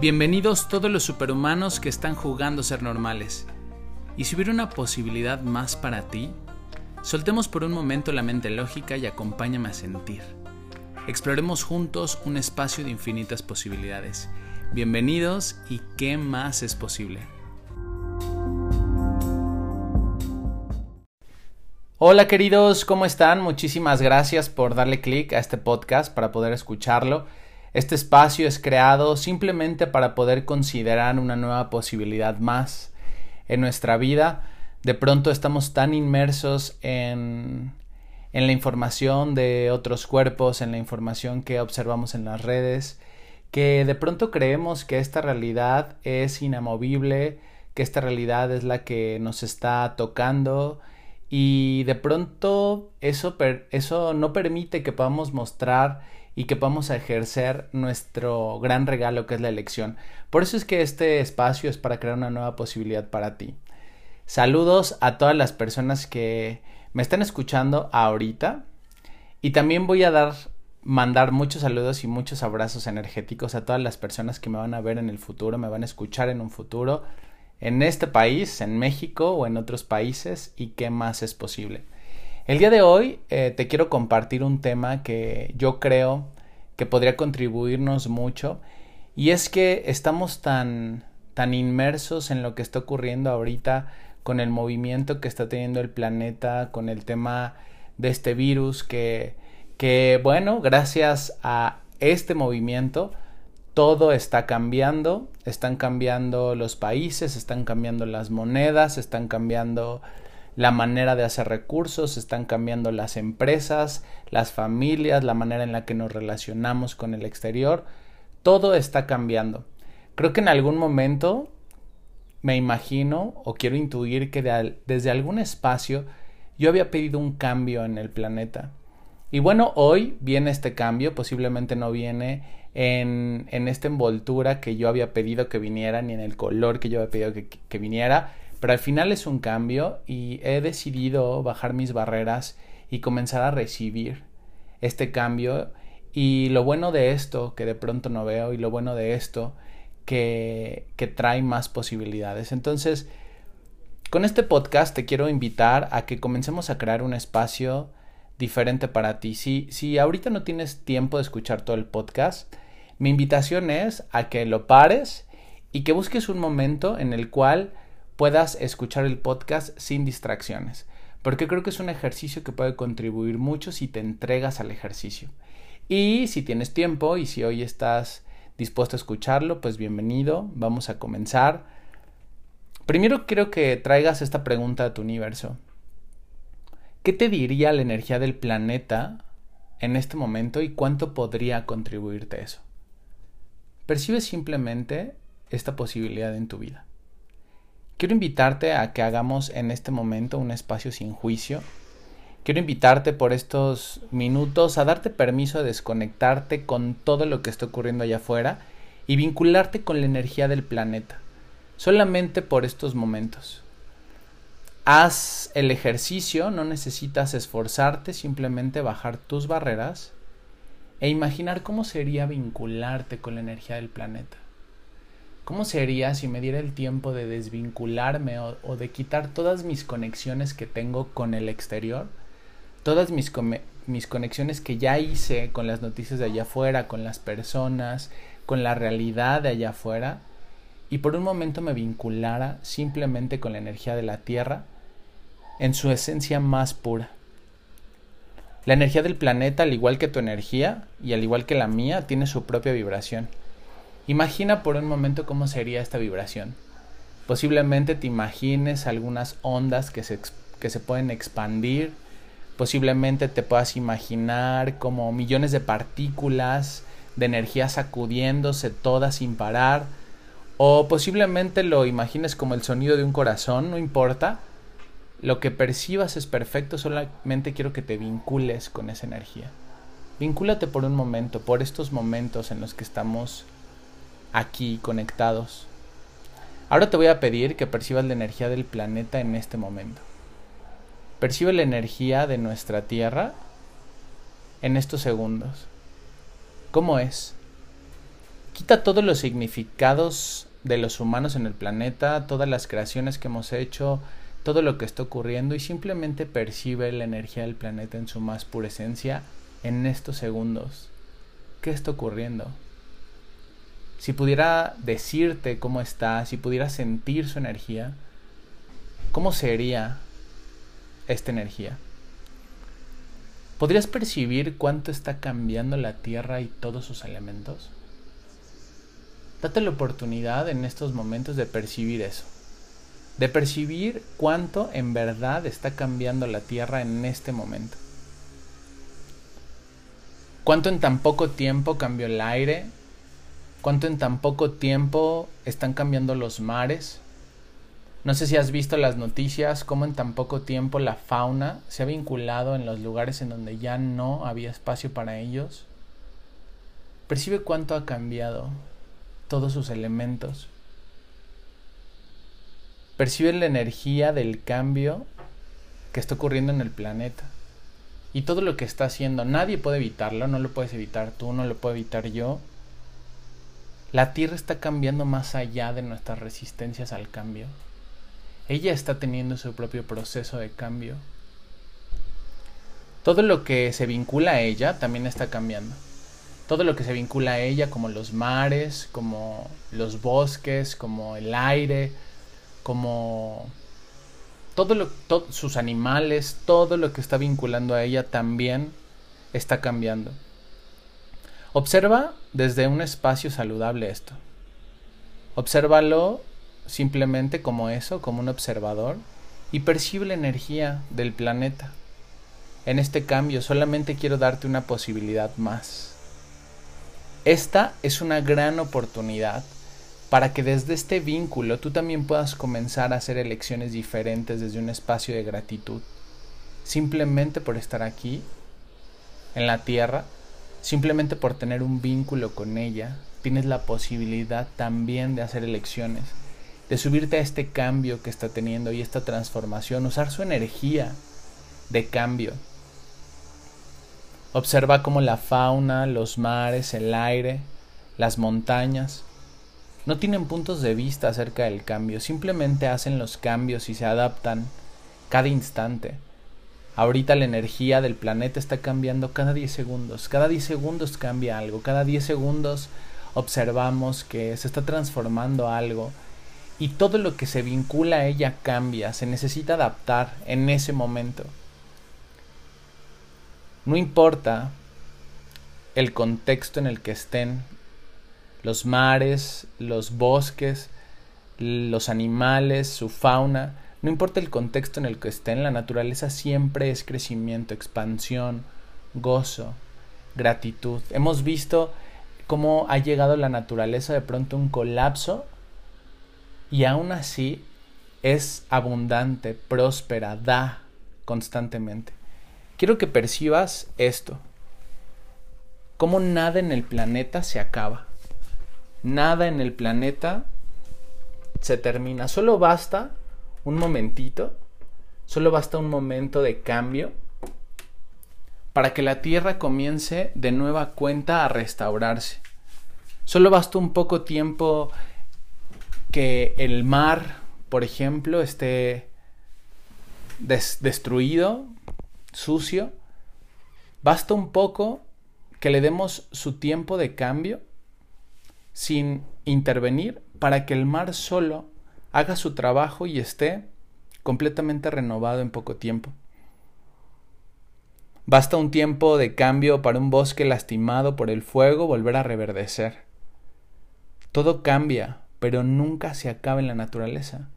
Bienvenidos todos los superhumanos que están jugando a ser normales. Y si hubiera una posibilidad más para ti, soltemos por un momento la mente lógica y acompáñame a sentir. Exploremos juntos un espacio de infinitas posibilidades. Bienvenidos y qué más es posible. Hola queridos, ¿cómo están? Muchísimas gracias por darle clic a este podcast para poder escucharlo. Este espacio es creado simplemente para poder considerar una nueva posibilidad más en nuestra vida. De pronto estamos tan inmersos en, en la información de otros cuerpos, en la información que observamos en las redes, que de pronto creemos que esta realidad es inamovible, que esta realidad es la que nos está tocando y de pronto eso, eso no permite que podamos mostrar y que podamos ejercer nuestro gran regalo que es la elección. Por eso es que este espacio es para crear una nueva posibilidad para ti. Saludos a todas las personas que me están escuchando ahorita y también voy a dar mandar muchos saludos y muchos abrazos energéticos a todas las personas que me van a ver en el futuro, me van a escuchar en un futuro en este país, en México o en otros países y qué más es posible. El día de hoy eh, te quiero compartir un tema que yo creo que podría contribuirnos mucho y es que estamos tan tan inmersos en lo que está ocurriendo ahorita con el movimiento que está teniendo el planeta, con el tema de este virus que que bueno, gracias a este movimiento todo está cambiando, están cambiando los países, están cambiando las monedas, están cambiando la manera de hacer recursos, están cambiando las empresas, las familias, la manera en la que nos relacionamos con el exterior, todo está cambiando. Creo que en algún momento me imagino o quiero intuir que desde algún espacio yo había pedido un cambio en el planeta. Y bueno, hoy viene este cambio, posiblemente no viene en, en esta envoltura que yo había pedido que viniera, ni en el color que yo había pedido que, que viniera, pero al final es un cambio y he decidido bajar mis barreras y comenzar a recibir este cambio y lo bueno de esto que de pronto no veo y lo bueno de esto que, que trae más posibilidades. Entonces, con este podcast te quiero invitar a que comencemos a crear un espacio diferente para ti. Si, si ahorita no tienes tiempo de escuchar todo el podcast, mi invitación es a que lo pares y que busques un momento en el cual puedas escuchar el podcast sin distracciones, porque creo que es un ejercicio que puede contribuir mucho si te entregas al ejercicio. Y si tienes tiempo y si hoy estás dispuesto a escucharlo, pues bienvenido, vamos a comenzar. Primero quiero que traigas esta pregunta a tu universo. ¿Qué te diría la energía del planeta en este momento y cuánto podría contribuirte eso? Percibe simplemente esta posibilidad en tu vida. Quiero invitarte a que hagamos en este momento un espacio sin juicio. Quiero invitarte por estos minutos a darte permiso de desconectarte con todo lo que está ocurriendo allá afuera y vincularte con la energía del planeta. Solamente por estos momentos. Haz el ejercicio, no necesitas esforzarte, simplemente bajar tus barreras e imaginar cómo sería vincularte con la energía del planeta. ¿Cómo sería si me diera el tiempo de desvincularme o, de quitar todas mis conexiones que tengo con el exterior? Todas mis, mis conexiones que ya hice con las noticias de allá afuera, con las personas, con la realidad de allá afuera, y por un momento me vinculara simplemente con la energía de la Tierra en su esencia más pura. La energía del planeta, al igual que tu energía y al igual que la mía, tiene su propia vibración. Imagina por un momento cómo sería esta vibración. Posiblemente te imagines algunas ondas que se, que se pueden expandir. Posiblemente te puedas imaginar como millones de partículas de energía sacudiéndose todas sin parar. O posiblemente lo imagines como el sonido de un corazón, no importa. Lo que percibas es perfecto, solamente quiero que te vincules con esa energía. Vincúlate por un momento, por estos momentos en los que estamos aquí conectados. Ahora te voy a pedir que percibas la energía del planeta en este momento. Percibe la energía de nuestra Tierra en estos segundos. ¿Cómo es? Quita todos los significados de los humanos en el planeta, todas las creaciones que hemos hecho, todo lo que está ocurriendo y simplemente percibe la energía del planeta en su más pura esencia en estos segundos. ¿Qué está ocurriendo? Si pudiera decirte cómo está, si pudiera sentir su energía, ¿cómo sería esta energía? ¿Podrías percibir cuánto está cambiando la Tierra y todos sus elementos? Date la oportunidad en estos momentos de percibir eso de percibir cuánto en verdad está cambiando la Tierra en este momento. Cuánto en tan poco tiempo cambió el aire, cuánto en tan poco tiempo están cambiando los mares. No sé si has visto las noticias, cómo en tan poco tiempo la fauna se ha vinculado en los lugares en donde ya no había espacio para ellos. Percibe cuánto ha cambiado todos sus elementos perciben la energía del cambio que está ocurriendo en el planeta. Y todo lo que está haciendo, nadie puede evitarlo, no lo puedes evitar tú, no lo puedo evitar yo. La Tierra está cambiando más allá de nuestras resistencias al cambio. Ella está teniendo su propio proceso de cambio. Todo lo que se vincula a ella también está cambiando. Todo lo que se vincula a ella, como los mares, como los bosques, como el aire, como todo lo, sus animales, todo lo que está vinculando a ella también está cambiando. Observa desde un espacio saludable esto. Obsérvalo simplemente como eso, como un observador, y percibe la energía del planeta. En este cambio solamente quiero darte una posibilidad más. Esta es una gran oportunidad para que desde este vínculo tú también puedas comenzar a hacer elecciones diferentes desde un espacio de gratitud, simplemente por estar aquí, en la tierra, simplemente por tener un vínculo con ella, tienes la posibilidad también de hacer elecciones, de subirte a este cambio que está teniendo y esta transformación, usar su energía de cambio. Observa cómo la fauna, los mares, el aire, las montañas, no tienen puntos de vista acerca del cambio, simplemente hacen los cambios y se adaptan cada instante. Ahorita la energía del planeta está cambiando cada 10 segundos, cada 10 segundos cambia algo, cada 10 segundos observamos que se está transformando algo y todo lo que se vincula a ella cambia, se necesita adaptar en ese momento. No importa el contexto en el que estén los mares, los bosques, los animales, su fauna, no importa el contexto en el que estén, la naturaleza siempre es crecimiento, expansión, gozo, gratitud. Hemos visto cómo ha llegado la naturaleza de pronto un colapso y aún así es abundante, próspera, da constantemente. Quiero que percibas esto, cómo nada en el planeta se acaba nada en el planeta se termina. Solo basta un momentito, solo basta un momento de cambio para que la Tierra comience de nueva cuenta a restaurarse. Solo basta un poco tiempo que el mar, por ejemplo, esté destruido, sucio. Basta un poco que le demos su tiempo de cambio sin intervenir para que el mar solo haga su trabajo y esté completamente renovado en poco tiempo. Basta un tiempo de cambio para un bosque lastimado por el fuego volver a reverdecer. Todo cambia, pero nunca se acaba en la naturaleza,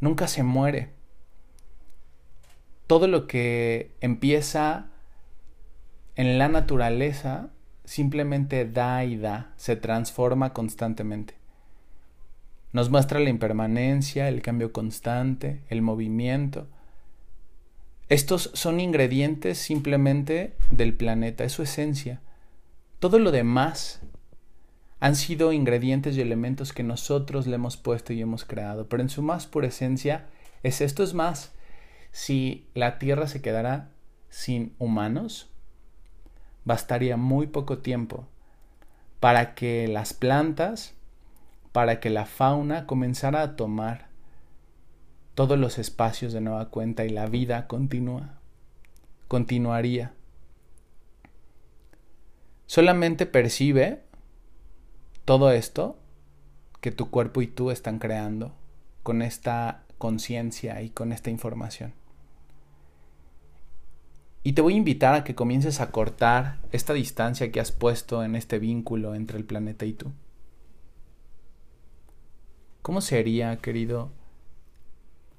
nunca se muere. Todo lo que empieza en la naturaleza simplemente da y da, se transforma constantemente. Nos muestra la impermanencia, el cambio constante, el movimiento. Estos son ingredientes simplemente del planeta, es su esencia. Todo lo demás han sido ingredientes y elementos que nosotros le hemos puesto y hemos creado, pero en su más pura esencia es esto es más. Si la Tierra se quedara sin humanos, bastaría muy poco tiempo para que las plantas, para que la fauna comenzara a tomar todos los espacios de nueva cuenta y la vida continúa, continuaría. Solamente percibe todo esto que tu cuerpo y tú están creando con esta conciencia y con esta información. Y te voy a invitar a que comiences a cortar esta distancia que has puesto en este vínculo entre el planeta y tú. ¿Cómo sería, querido,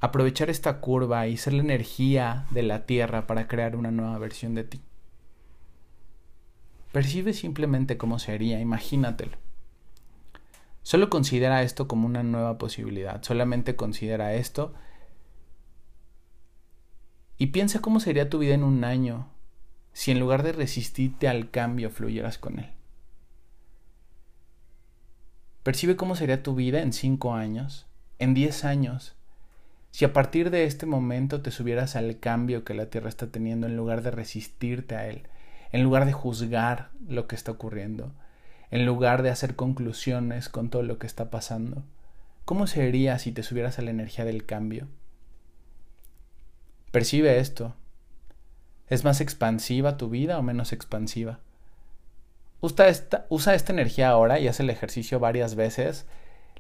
aprovechar esta curva y ser la energía de la Tierra para crear una nueva versión de ti? Percibe simplemente cómo sería, imagínatelo. Solo considera esto como una nueva posibilidad, solamente considera esto y piensa cómo sería tu vida en un año si en lugar de resistirte al cambio fluyeras con él. Percibe cómo sería tu vida en cinco años, en diez años, si a partir de este momento te subieras al cambio que la Tierra está teniendo en lugar de resistirte a él, en lugar de juzgar lo que está ocurriendo, en lugar de hacer conclusiones con todo lo que está pasando? ¿Cómo sería si te subieras a la energía del cambio? Percibe esto. ¿Es más expansiva tu vida o menos expansiva? Usa esta, usa esta energía ahora y haz el ejercicio varias veces,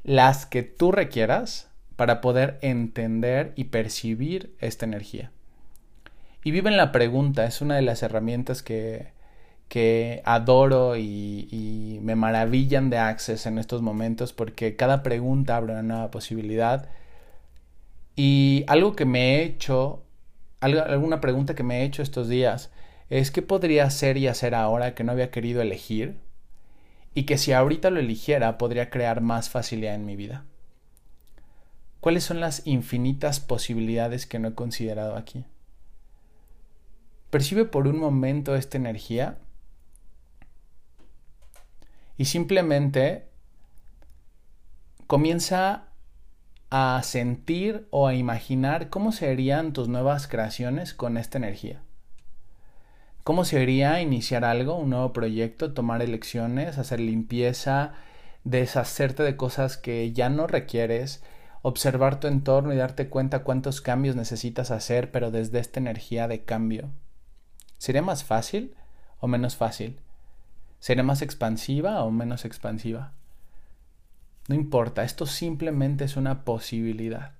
las que tú requieras para poder entender y percibir esta energía. Y vive en la pregunta, es una de las herramientas que, que adoro y, me maravillan de Access en estos momentos porque cada pregunta abre una nueva posibilidad. Y algo que me he hecho, alguna pregunta que me he hecho estos días es qué podría hacer y hacer ahora que no había querido elegir y que si ahorita lo eligiera podría crear más facilidad en mi vida. ¿Cuáles son las infinitas posibilidades que no he considerado aquí? Percibe por un momento esta energía y simplemente comienza a sentir o a imaginar cómo serían tus nuevas creaciones con esta energía. ¿Cómo sería iniciar algo, un nuevo proyecto, tomar elecciones, hacer limpieza, deshacerte de cosas que ya no requieres, observar tu entorno y darte cuenta cuántos cambios necesitas hacer, pero desde esta energía de cambio? ¿Sería más fácil o menos fácil? ¿Será más expansiva o menos expansiva? No importa, esto simplemente es una posibilidad.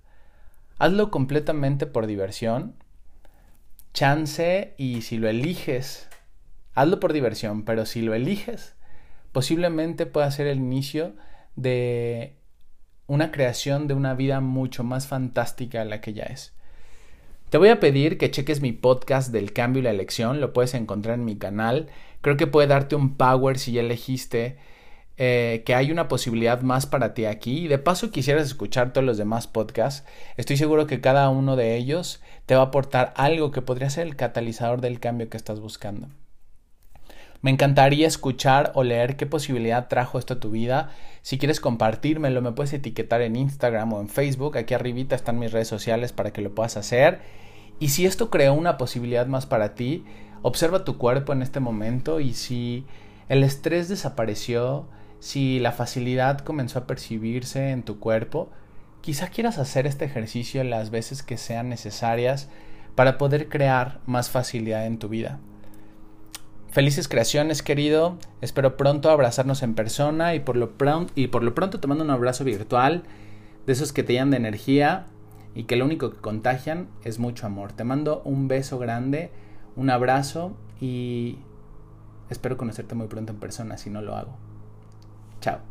Hazlo completamente por diversión. Chance y si lo eliges, hazlo por diversión, pero si lo eliges, posiblemente pueda ser el inicio de una creación de una vida mucho más fantástica de la que ya es. Te voy a pedir que cheques mi podcast del cambio y la elección, lo puedes encontrar en mi canal. Creo que puede darte un power si ya elegiste eh, que hay una posibilidad más para ti aquí. Y de paso quisieras escuchar todos los demás podcasts. Estoy seguro que cada uno de ellos te va a aportar algo que podría ser el catalizador del cambio que estás buscando. Me encantaría escuchar o leer qué posibilidad trajo esto a tu vida. Si quieres compartírmelo, me puedes etiquetar en Instagram o en Facebook. Aquí arribita están mis redes sociales para que lo puedas hacer. Y si esto creó una posibilidad más para ti, observa tu cuerpo en este momento y si el estrés desapareció, si la facilidad comenzó a percibirse en tu cuerpo, quizá quieras hacer este ejercicio las veces que sean necesarias para poder crear más facilidad en tu vida. Felices creaciones, querido. Espero pronto abrazarnos en persona y por lo, pronto, y por lo pronto te mando un abrazo virtual de esos que te llenan de energía y que lo único que contagian es mucho amor. Te mando un beso grande, un abrazo y espero conocerte muy pronto en persona si no lo hago. Chao.